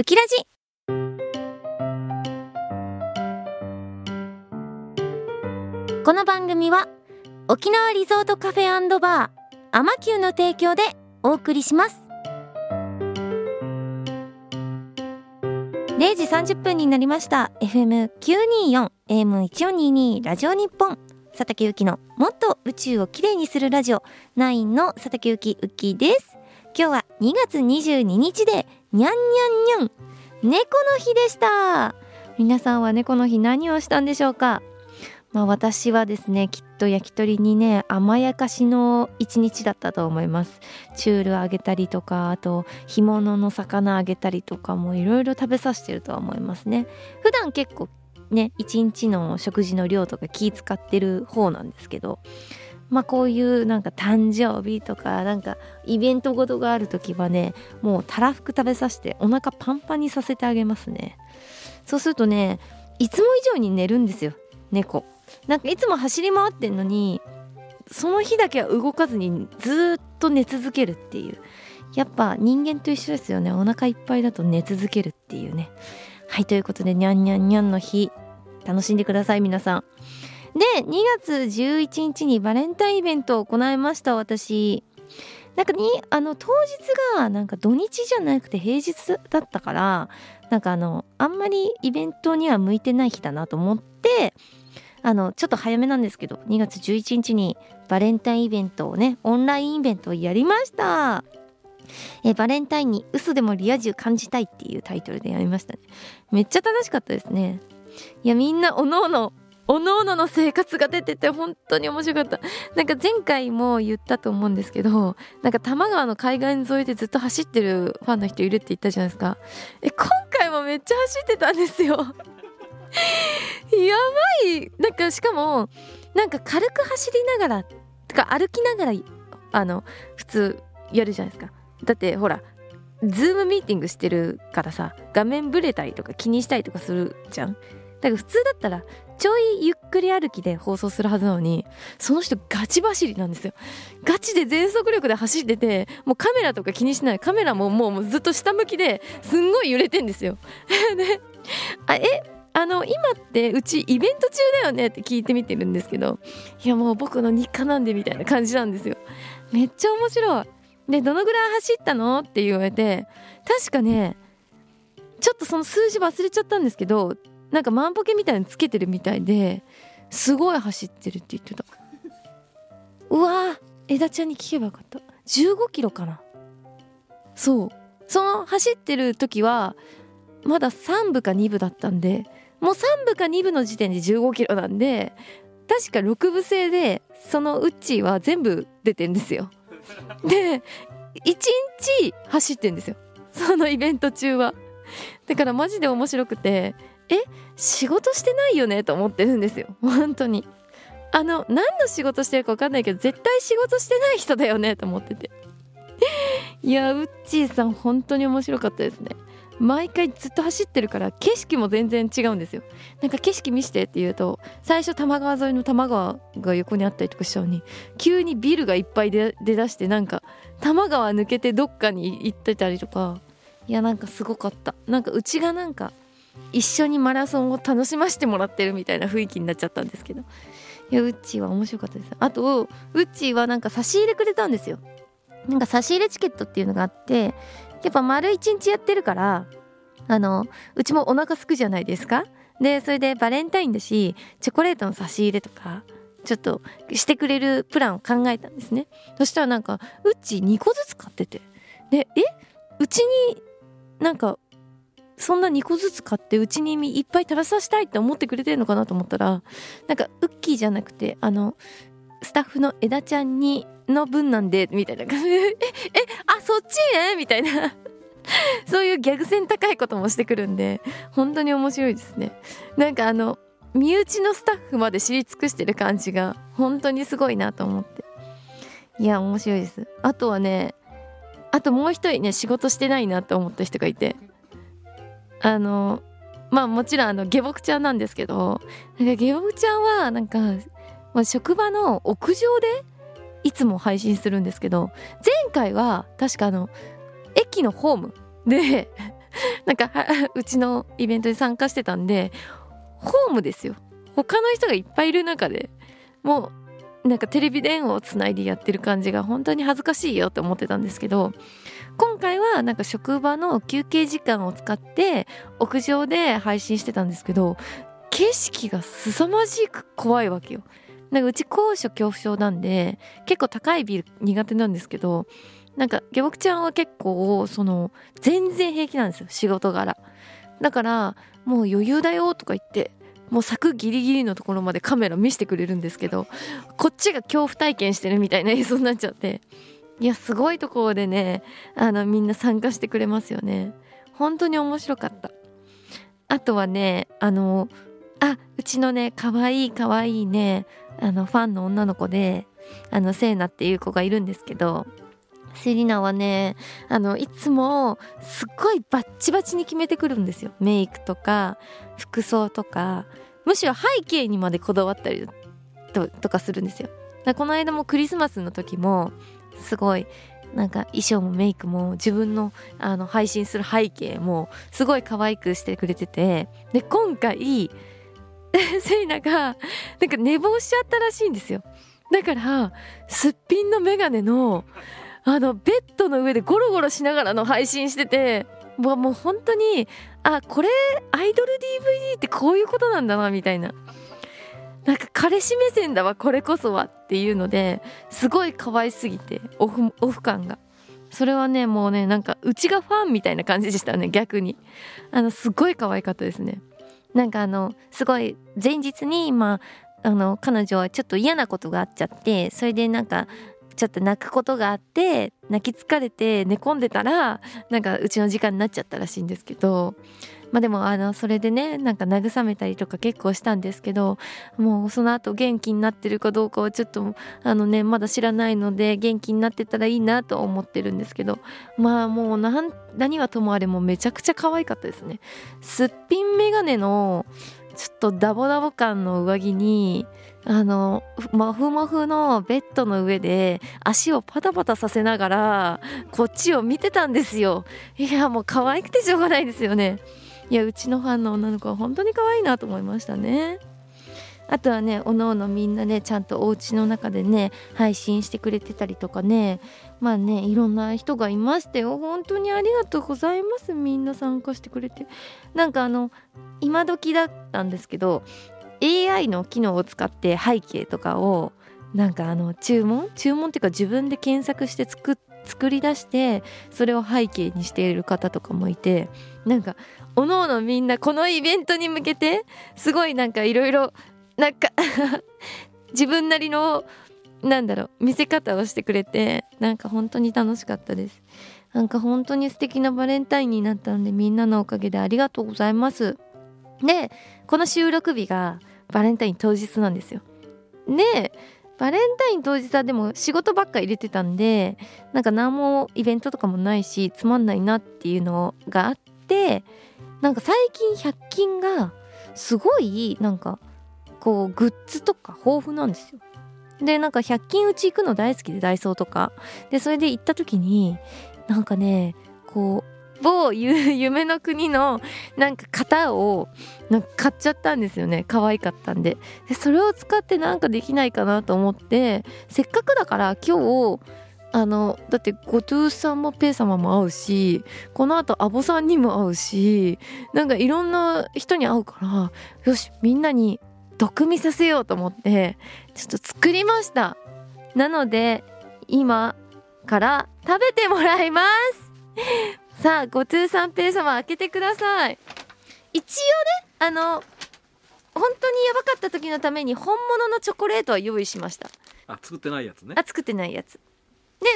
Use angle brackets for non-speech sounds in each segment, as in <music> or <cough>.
ウキラジ。この番組は沖縄リゾートカフェバーアマキューの提供でお送りします。0時30分になりました。FM924 AM1422 ラジオ日本佐竹ゆきのもっと宇宙をきれいにするラジオ。9の佐竹ゆきうきです。今日は2月22日でにゃんにゃんにゃん猫の日でした。皆さんは猫の日何をしたんでしょうか？まあ私はですねきっと焼き鳥にね甘やかしの一日だったと思います。チュールあげたりとかあと干物の魚あげたりとかもいろいろ食べさせてるとは思いますね。普段結構ね一日の食事の量とか気使ってる方なんですけどまあこういうなんか誕生日とかなんかイベントごとがある時はねもうたらふく食べさせてお腹パンパンにさせてあげますね。そうするとねいつも以上に寝るんですよ猫。なんかいつも走り回ってんのにその日だけは動かずにずっと寝続けるっていう。やっぱ人間と一緒ですよね。お腹いっぱいだと寝続けるっていうね。はいということでにゃんにゃんにゃんの日楽しんでください皆さん。で2月11日にバレンタインイベントを行いました私。なんかにあの当日がなんか土日じゃなくて平日だったからなんかあのあんまりイベントには向いてない日だなと思ってあのちょっと早めなんですけど2月11日にバレンタインイベントをねオンラインイベントをやりました。えバレンタインに嘘でもリア充感じたいっていうタイトルでやりましたね。めっちゃ楽しかったですね。いやみんなおのおのおのおのの生活が出てて本当に面白かった。なんか前回も言ったと思うんですけどなんか多摩川の海岸沿いでずっと走ってるファンの人いるって言ったじゃないですか。え今回もめっちゃ走ってたんですよ。<laughs> やばい。なんかしかもなんか軽く走りながらとか歩きながらあの普通やるじゃないですか。だってほらズームミーティングしてるからさ画面ブレたりとか気にしたりとかするじゃん。だから普通だったらちょいゆっくり歩きで放送するはずなのにその人ガチ走りなんですよ。ガチで全速力で走っててもうカメラとか気にしない。カメラももうずっと下向きですんごい揺れてんですよ。<laughs> であえあの今ってうちイベント中だよね？って聞いてみてるんですけどいやもう僕の日課なんでみたいな感じなんですよ。めっちゃ面白い。でどのぐらい走ったの？って言われて確かねちょっとその数字忘れちゃったんですけどなんか万歩計みたいにつけてるみたいですごい走ってるって言ってた。うわ枝ちゃんに聞けばよかった。15キロかな。そう。その走ってる時はまだ3部か2部だったんでもう3部か2部の時点で15キロなんで確か6部制でそのウッチーは全部出てんですよ。で1日走ってんですよ。そのイベント中は。だからマジで面白くてえ仕事してないよねと思ってるんですよ。<laughs> 本当に。あの何の仕事してるか分かんないけど絶対仕事してない人だよねと思ってて。<laughs> いやウッチーさん本当に面白かったですね。毎回ずっと走ってるから景色も全然違うんですよ。なんか景色見してって言うと最初多摩川沿いの多摩川が横にあったりとかしたのに急にビルがいっぱい出だしてなんか多摩川抜けてどっかに行ってたりとか。いやなんかすごかった。なんかうちがなんか一緒にマラソンを楽しませてもらってるみたいな雰囲気になっちゃったんですけど。いやウッチーは面白かったです。あとウッチーはなんか差し入れくれたんですよ。なんか差し入れチケットっていうのがあってやっぱ丸一日やってるからあのうちもお腹すくじゃないですか？でそれでバレンタインだしチョコレートの差し入れとかちょっとしてくれるプランを考えたんですね。そしたらなんかうち2個ずつ買ってて。でえ？うちになんかそんな2個ずつ買ってうちにいっぱい食べさせたいって思ってくれてるのかなと思ったらなんかウッキーじゃなくてあのスタッフの枝ちゃんにの分なんでみたいな感じ <laughs> ええあそっちねみたいな。<laughs> そういうギャグ線高いこともしてくるんで本当に面白いですね。なんかあの身内のスタッフまで知り尽くしてる感じが本当にすごいなと思って。いや面白いです。あとはねあともう一人ね仕事してないなと思った人がいて。あのまあもちろんあの下僕ちゃんなんですけどなんか下僕ちゃんはなんか、まあ、職場の屋上でいつも配信するんですけど前回は確かあの駅のホームで <laughs> なんか <laughs> うちのイベントに参加してたんでホームですよ。他の人がいっぱいいる中でもうなんかテレビ電話をつないでやってる感じが本当に恥ずかしいよって思ってたんですけど今回はなんか職場の休憩時間を使って屋上で配信してたんですけど景色が凄まじく怖いわけよ。なんかうち高所恐怖症なんで結構高いビル苦手なんですけどなんか下僕ちゃんは結構その全然平気なんですよ仕事柄だからもう余裕だよとか言ってもう柵ギリギリのところまでカメラ見せてくれるんですけどこっちが恐怖体験してるみたいな映像になっちゃっていやすごいところでねあのみんな参加してくれますよね。本当に面白かった。あとはねあのあうちのねかわいいかわいいねあのファンの女の子であのセイナっていう子がいるんですけどセリナはねあのいつもすっごいバッチバチに決めてくるんですよ。メイクとか服装とかむしろ背景にまでこだわったりととかするんですよ。この間もクリスマスの時もすごいなんか衣装もメイクも自分のあの配信する背景もすごい可愛くしてくれててで今回 <laughs> セイナがなんか寝坊しちゃったらしいんですよ。だからすっぴんのメガネのあのベッドの上でゴロゴロしながらの配信しててもうもう本当にあこれアイドル DVD ってこういうことなんだなみたいな。なんか彼氏目線だわこれこそはっていうのですごい可愛すぎてオフオフ感が。それはねもうねなんかうちがファンみたいな感じでしたね逆に。あのすごい可愛かったですね。なんかあのすごい前日にまああの彼女はちょっと嫌なことがあっちゃってそれでなんかちょっと泣くことがあって泣き疲れて寝込んでたらなんかうちの時間になっちゃったらしいんですけどまあでもあのそれでねなんか慰めたりとか結構したんですけどもうその後元気になってるかどうかはちょっとあのねまだ知らないので元気になってたらいいなと思ってるんですけどまあもう何はともあれもめちゃくちゃ可愛かったですね。すっぴんメガネのちょっとダボダボ感の上着にあのモフモフのベッドの上で足をパタパタさせながらこっちを見てたんですよいやもう可愛くてしょうがないですよねいやうちのファンの女の子は本当に可愛いなと思いましたね。あとはねおのおのみんなねちゃんとお家の中でね配信してくれてたりとかね。まあねいろんな人がいましてよ。本当にありがとうございます。みんな参加してくれて。なんかあの今時だったんですけど AI の機能を使って背景とかをなんかあの注文？注文っていうか自分で検索して作っ作り出してそれを背景にしている方とかもいてなんかおのおのみんなこのイベントに向けてすごいなんかいろいろなんか <laughs> 自分なりのなんだろう見せ方をしてくれてなんか本当に楽しかったですなんか本当に素敵なバレンタインになったのでみんなのおかげでありがとうございますでこの収録日がバレンタイン当日なんですよ。でバレンタイン当日はでも仕事ばっか入れてたんでなんか何もイベントとかもないしつまんないなっていうのがあってなんか最近100均がすごいなんかこうグッズとか豊富なんですよ。でなんか100均うち行くの大好きでダイソーとかでそれで行った時になんかねこう某 <laughs> 夢の国のなんか型をなんか買っちゃったんですよね。可愛かったんで。でそれを使ってなんかできないかなと思ってせっかくだから今日あのだってゴトゥーさんもペイ様も会うしこのあとアボさんにも会うしなんかいろんな人に会うからよしみんなに毒味させようと思ってちょっと作りました。なので今から食べてもらいます。さあご通三平様開けてください。一応ねあの本当にやばかった時のために本物のチョコレートは用意しました。あ作ってないやつね。あ作ってないやつ。で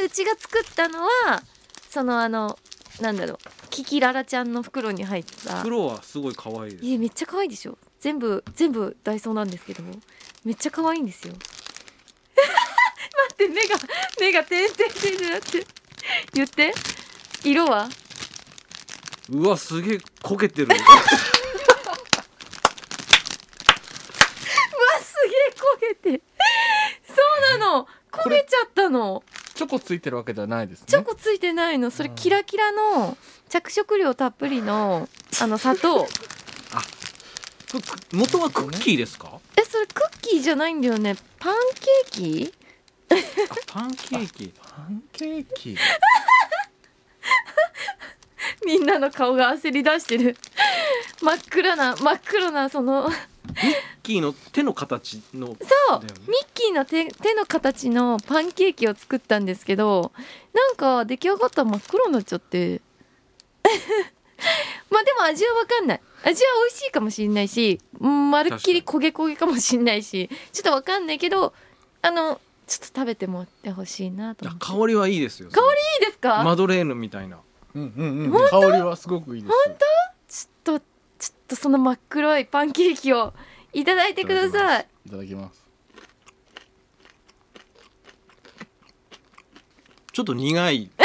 うちが作ったのはそのあのなんだろうキキララちゃんの袋に入った。袋はすごい可愛いです。いやめっちゃ可愛いでしょ。全部全部ダイソーなんですけども。めっちゃ可愛いんですよ。<laughs> 待って目が目が点々点々なって。言って。色は？うわすげえ焦げてる。<laughs> うわすげえ焦げてそうなの。焦げちゃったの。チョコついてるわけではないですね。チョコついてないの。それキラキラの着色料たっぷりのあの砂糖。<laughs> これ元はクッキーですか？えそれクッキーじゃないんだよね。パンケーキ？あパンケーキ。パンケーキ <laughs> <laughs> みんなの顔が焦り出してる。<laughs> 真っ暗な真っ黒なその。ミッキーの手の形の。そうミッキーの手手の形のパンケーキを作ったんですけどなんか出来上がったら真っ黒になっちゃって。<laughs> まあでも味は分かんない。味は美味しいかもしれないしうんまるっきり焦げ焦げかもしれないしちょっと分かんないけどあのちょっと食べてもらってほしいなといや思って。香りはいいですよ香いいですか、マドレーヌみたいなうんうんうん。香りはすごくいいですちょっとちょっとその真っ黒いパンケーキをいただいてください。いただきます。ちょっと苦い。え？<laughs>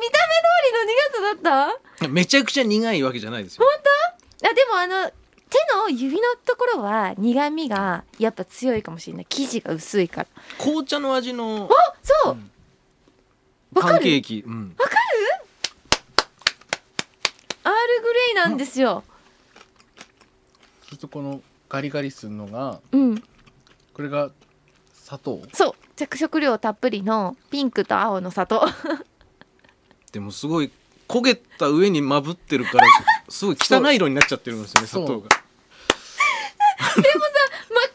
見た目通りの苦さだった？めちゃくちゃ苦いわけじゃないですよ。あでもあの手の指のところは苦味がやっぱ強いかもしれない。生地が薄いから。紅茶の味のそう、うん。わかる？パンケーキ、うん、アールグレイなんですよ。そしてこのガリガリするのがうん。これが砂糖？そう。着色料たっぷりのピンクと青の砂糖。<laughs> でもすごい焦げた上にまぶってるからすごい汚い色になっちゃってるんですよねそう。砂糖が。<laughs> 真っ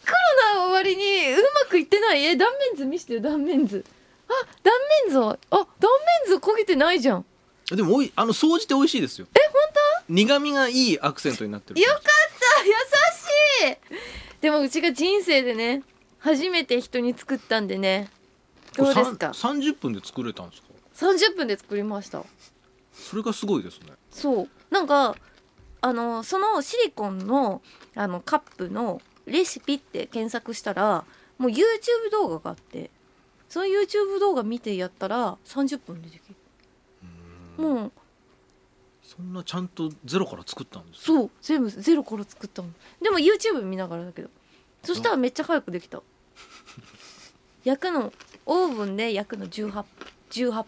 黒な割にうまくいってない？え断面図見してよ断面図。あ断面図。はあ断面図焦げてないじゃん。でもおいあの総じて美味しいですよ。え本当？苦味がいいアクセントになってるよかった優しい。でもうちが人生でね初めて人に作ったんでね。どうですか？さん30分で作れたんですか？30分で作りましたそれがすごいですね。そう。なんかあのそのシリコンのあのカップのレシピって検索したらもう YouTube 動画があってその YouTube 動画見てやったら30分でできる。もう。そんなちゃんとゼロから作ったんですそう。全部ゼロから作ったもんでも YouTube 見ながらだけど。そしたらめっちゃ早くできた。焼くのオーブンで焼くの18 18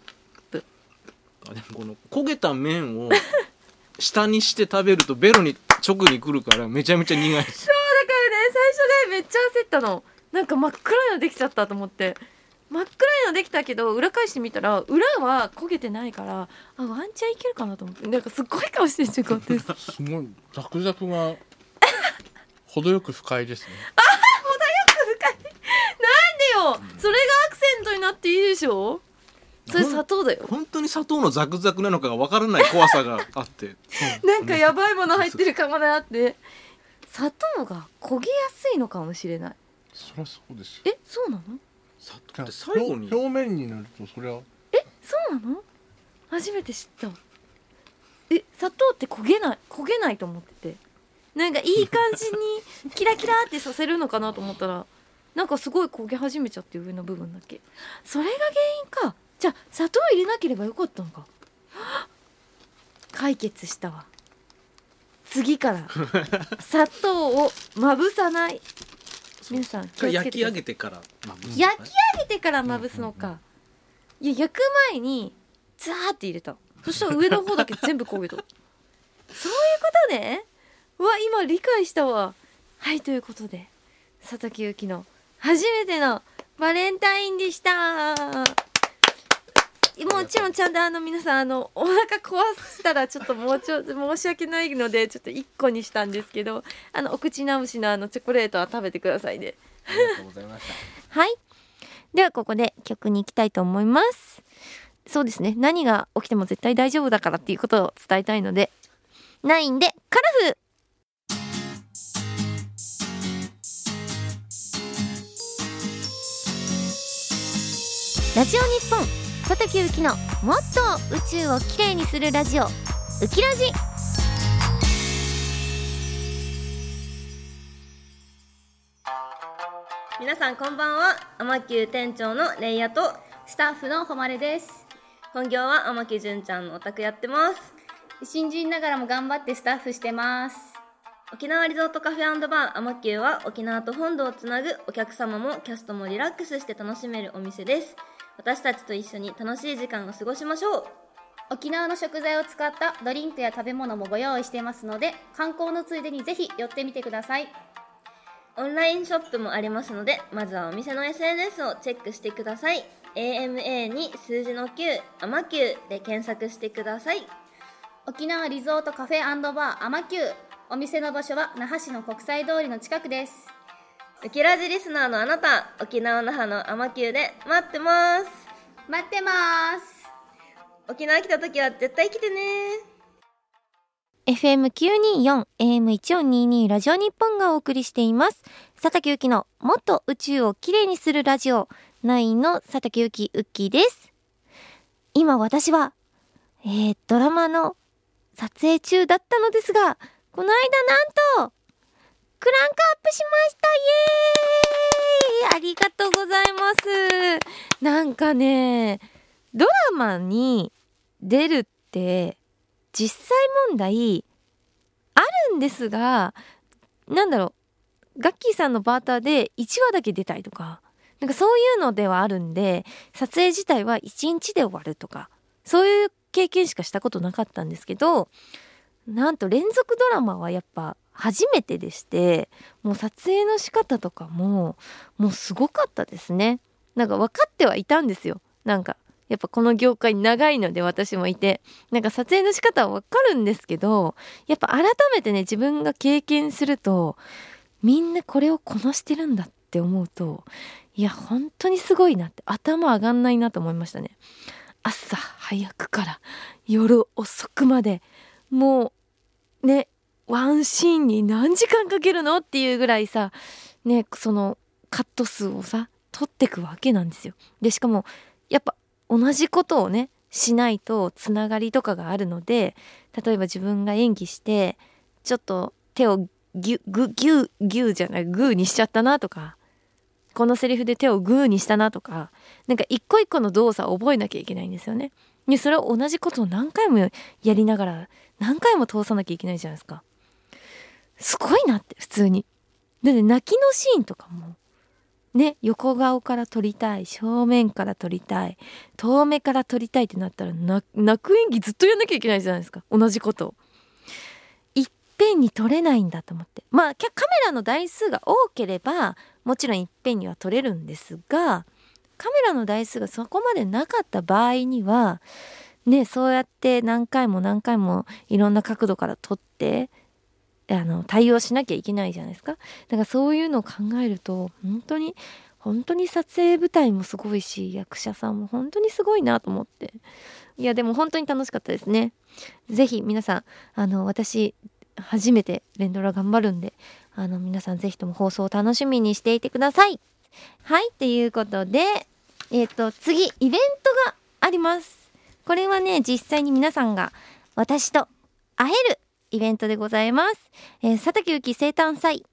あでもこの焦げた麺を下にして食べるとベロに直にくるからめちゃめちゃ苦い。ですだからね最初ねめっちゃ焦ったの。なんか真っ暗いのできちゃったと思って。真っ暗いのできたけど裏返してみたら裏は焦げてないからあワンチャンいけるかなと思って。なんかすっごい顔してんじゃんこうやって。すごい。ザクザクが程よく不快ですね。なんでよ。それがアクセントになっていいでしょ？それ砂糖だよ。本当に砂糖のザクザクなのかがわからない怖さがあって。<laughs> なんかやばいもの入ってるかもなって。砂糖が焦げやすいのかもしれない。そりゃそうですよ。えそうなの？砂糖って最後に？表表面になるとそれは。そうなの？初めて知った。え砂糖って焦げない焦げないと思ってて。なんかいい感じにキラキラってさせるのかなと思ったらなんかすごい焦げ始めちゃって上の部分だけ。それが原因かじゃあ砂糖入れなければよかったのか。解決したわ。次から。砂糖をまぶさない。皆さん焼き上げてからまぶす焼き上げてからまぶすのか、いや焼く前にザーって入れた。そしたら上の方だけ全部焦げた。そういうことね。うわ今理解したわ。はいということで佐竹ゆきの初めてのバレンタインでしたもちろんちゃんとあの皆さんあのお腹壊したらちょっともうちょ申し訳ないのでちょっと1個にしたんですけどあのお口直しのあのチョコレートは食べてくださいねありがとうございましたはい。ではここで曲に行きたいと思います。そうですね。何が起きても絶対大丈夫だからっていうことを伝えたいので、ナインでカラフラジオ日本佐竹ゆきのもっと宇宙をきれいにするラジオ。ウキラジ皆さんこんばんは。天球店長のレイヤとスタッフの誉れです。本業は天木純ちゃんのお宅やってます。新人ながらも頑張ってスタッフしてます。沖縄リゾートカフェバー。アマキューは沖縄と本土をつなぐお客様もキャストもリラックスして楽しめるお店です私たちと一緒に楽しい時間を過ごしましょう。沖縄の食材を使ったドリンクや食べ物もご用意していますので観光のついでにぜひ寄ってみてください。オンラインショップもありますのでまずはお店の SNS をチェックしてください。AMA に数字の9アマキューで検索してください。沖縄リゾートカフェバーアマキューお店の場所は那覇市の国際通りの近くです。ウキラジリスナーのあなた沖縄那覇のアマキューで待ってます。待ってます。沖縄来た時は絶対来てね。FM924 AM1422 ラジオ日本がお送りしています。佐竹ゆきのもっと宇宙をきれいにするラジオ9の佐竹ゆきうっきーです。今私はえー、ドラマの撮影中だったのですがこの間なんとクランクアップしました。イエーイ。ありがとうございます。なんかねドラマに出るって実際問題あるんですがなんだろう。ガッキーさんのバーターで1話だけ出たりとか。なんかそういうのではあるんで撮影自体は1日で終わるとか。そういう経験しかしたことなかったんですけどなんと連続ドラマはやっぱ初めてでしてもう撮影の仕方とかももうすごかったですね。なんか分かってはいたんですよ。なんかやっぱこの業界長いので私もいてなんか撮影の仕方は分かるんですけどやっぱ改めてね自分が経験するとみんなこれをこなしてるんだって思うといや本当にすごいなって頭上がんないなと思いましたね。朝早くから夜遅くまでもうねワンシーンに何時間かけるのっていうぐらいさねそのカット数をさ取ってくわけなんですよ。でしかもやっぱ同じことをねしないとつながりとかがあるので例えば自分が演技してちょっと手をギュグギュギュじゃないグーにしちゃったなとかこのセリフで手をグーにしたなとかなんか一個一個の動作を覚えなきゃいけないんですよね。でそれを同じことを何回もやりながら何回も通さなきゃいけないじゃないですか。すごいなって普通に。で、ね、泣きのシーンとかもね横顔から撮りたい正面から撮りたい遠目から撮りたいってなったら泣く演技ずっとやんなきゃいけないじゃないですか同じことを。いっぺんに撮れないんだと思ってまあカメラの台数が多ければもちろんいっぺんには撮れるんですがカメラの台数がそこまでなかった場合にはねそうやって何回も何回もいろんな角度から撮ってあの対応しなきゃいけないじゃないですか。だからそういうのを考えると本当に本当に撮影舞台もすごいし役者さんも本当にすごいなと思って。いやでも本当に楽しかったですね。是非皆さんあの私初めて連ドラ頑張るんであの皆さん是非とも放送を楽しみにしていてください。はいということでえっ、ー、と次イベントがあります。これはね実際に皆さんが私と会えるイベントでございます。えー、佐竹ゆき生誕祭、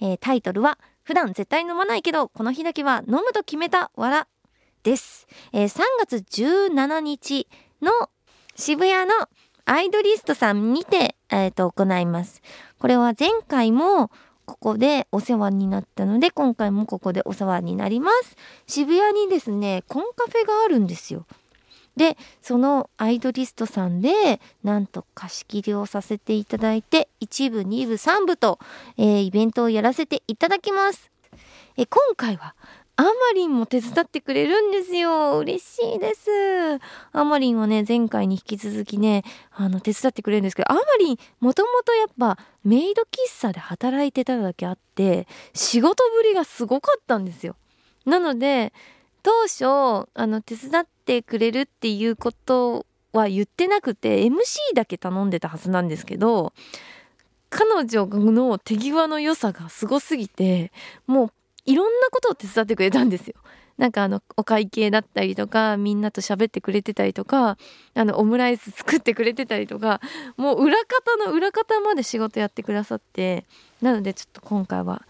えー、タイトルは普段絶対飲まないけどこの日だけは飲むと決めたわらです。えー、3月17日の渋谷のアイドリストさんにて、えーと、行います。これは前回もここでお世話になったので今回もここでお世話になります。渋谷にですねコンカフェがあるんですよ。でそのアイドリストさんでなんと貸し切りをさせていただいて1部2部3部と、えー、イベントをやらせていただきます。え今回はアマリンも手伝ってくれるんですよ。嬉しいです。アマリンはね、前回に引き続きね、あの、手伝ってくれるんですけど、アマリン、もともとやっぱメイド喫茶で働いてただけあって、仕事ぶりがすごかったんですよ。なので、当初あの手伝ってくれるっていうことは言ってなくて MC だけ頼んでたはずなんですけど彼女の手際の良さがすごすぎてもういろんなことを手伝ってくれたんですよ。なんかあのお会計だったりとかみんなと喋ってくれてたりとかあのオムライス作ってくれてたりとかもう裏方の裏方まで仕事やってくださってなのでちょっと今回は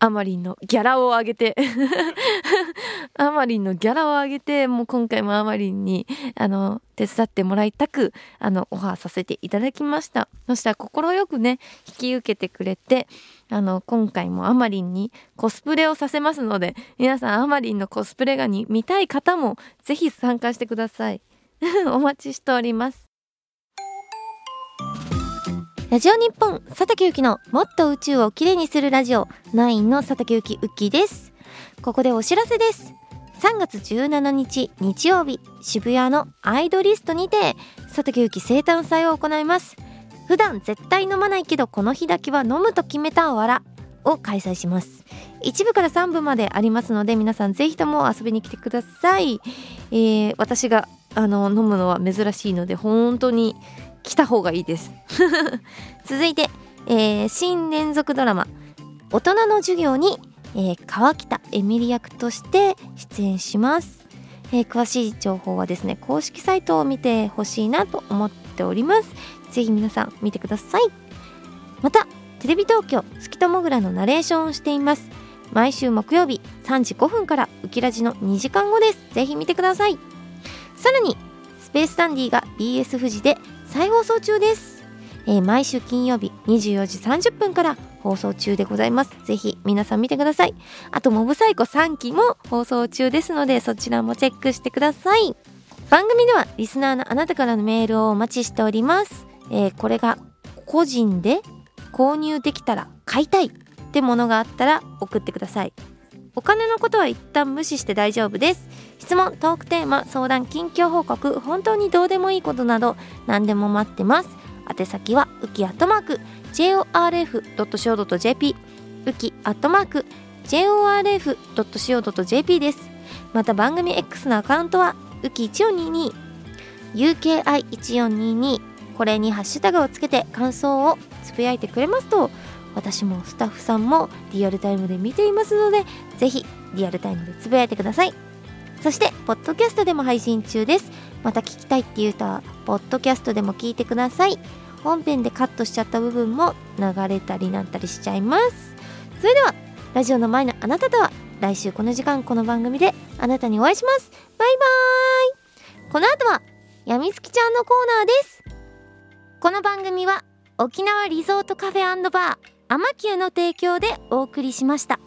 アマリンのギャラを上げて。<laughs> アマリンのギャラを上げてもう今回もアマリンにあの手伝ってもらいたくあのオファーさせていただきました。そしたら快くね引き受けてくれてあの今回もアマリンにコスプレをさせますので皆さんアマリンのコスプレがに見たい方もぜひ参加してください。<laughs> お待ちしております。ラジオ日本佐竹ゆきのもっと宇宙をきれいにするラジオ。9の佐竹ゆきうきです。ここでお知らせです。3月17日日曜日渋谷のアイドリストにて佐竹ゆき生誕祭を行います。普段絶対飲まないけどこの日だけは飲むと決めたわらを開催します。1部から3部までありますので皆さんぜひとも遊びに来てください、えー、私があの飲むのは珍しいので本当に来た方がいいです。<laughs> 続いて、えー、新連続ドラマ「大人の授業に」えー、川北エミリ役として出演します、えー、詳しい情報はですね公式サイトを見てほしいなと思っております。ぜひ皆さん見てください。またテレビ東京月ともぐらのナレーションをしています。毎週木曜日3時5分からウキラジの2時間後です。ぜひ見てください。さらにスペースダンディが BS 富士で再放送中です、えー、毎週金曜日24時30分から放送中でございます。ぜひ皆さん見てください。あとモブサイコ3期も放送中ですのでそちらもチェックしてください。番組ではリスナーのあなたからのメールをお待ちしております、えー、これが個人で購入できたら買いたいってものがあったら送ってください。お金のことは一旦無視して大丈夫です。質問トークテーマ相談近況報告本当にどうでもいいことなど何でも待ってます。宛先はウキアットマーク jorf.co.jp ウキアットマーク jorf.co.jp です。また番組 X のアカウントはウキ1422 UKI1422 これにハッシュタグをつけて感想をつぶやいてくれますと私もスタッフさんもリアルタイムで見ていますのでぜひリアルタイムでつぶやいてください。そしてポッドキャストでも配信中です。また聞きたいっていう人はポッドキャストでも聞いてください。本編でカットしちゃった部分も流れたりなったりしちゃいます。それではラジオの前のあなたとは来週この時間この番組であなたにお会いします。バイバーイ。この後はやみつきちゃんのコーナーです。この番組は沖縄リゾートカフェバー。アマキューの提供でお送りしました。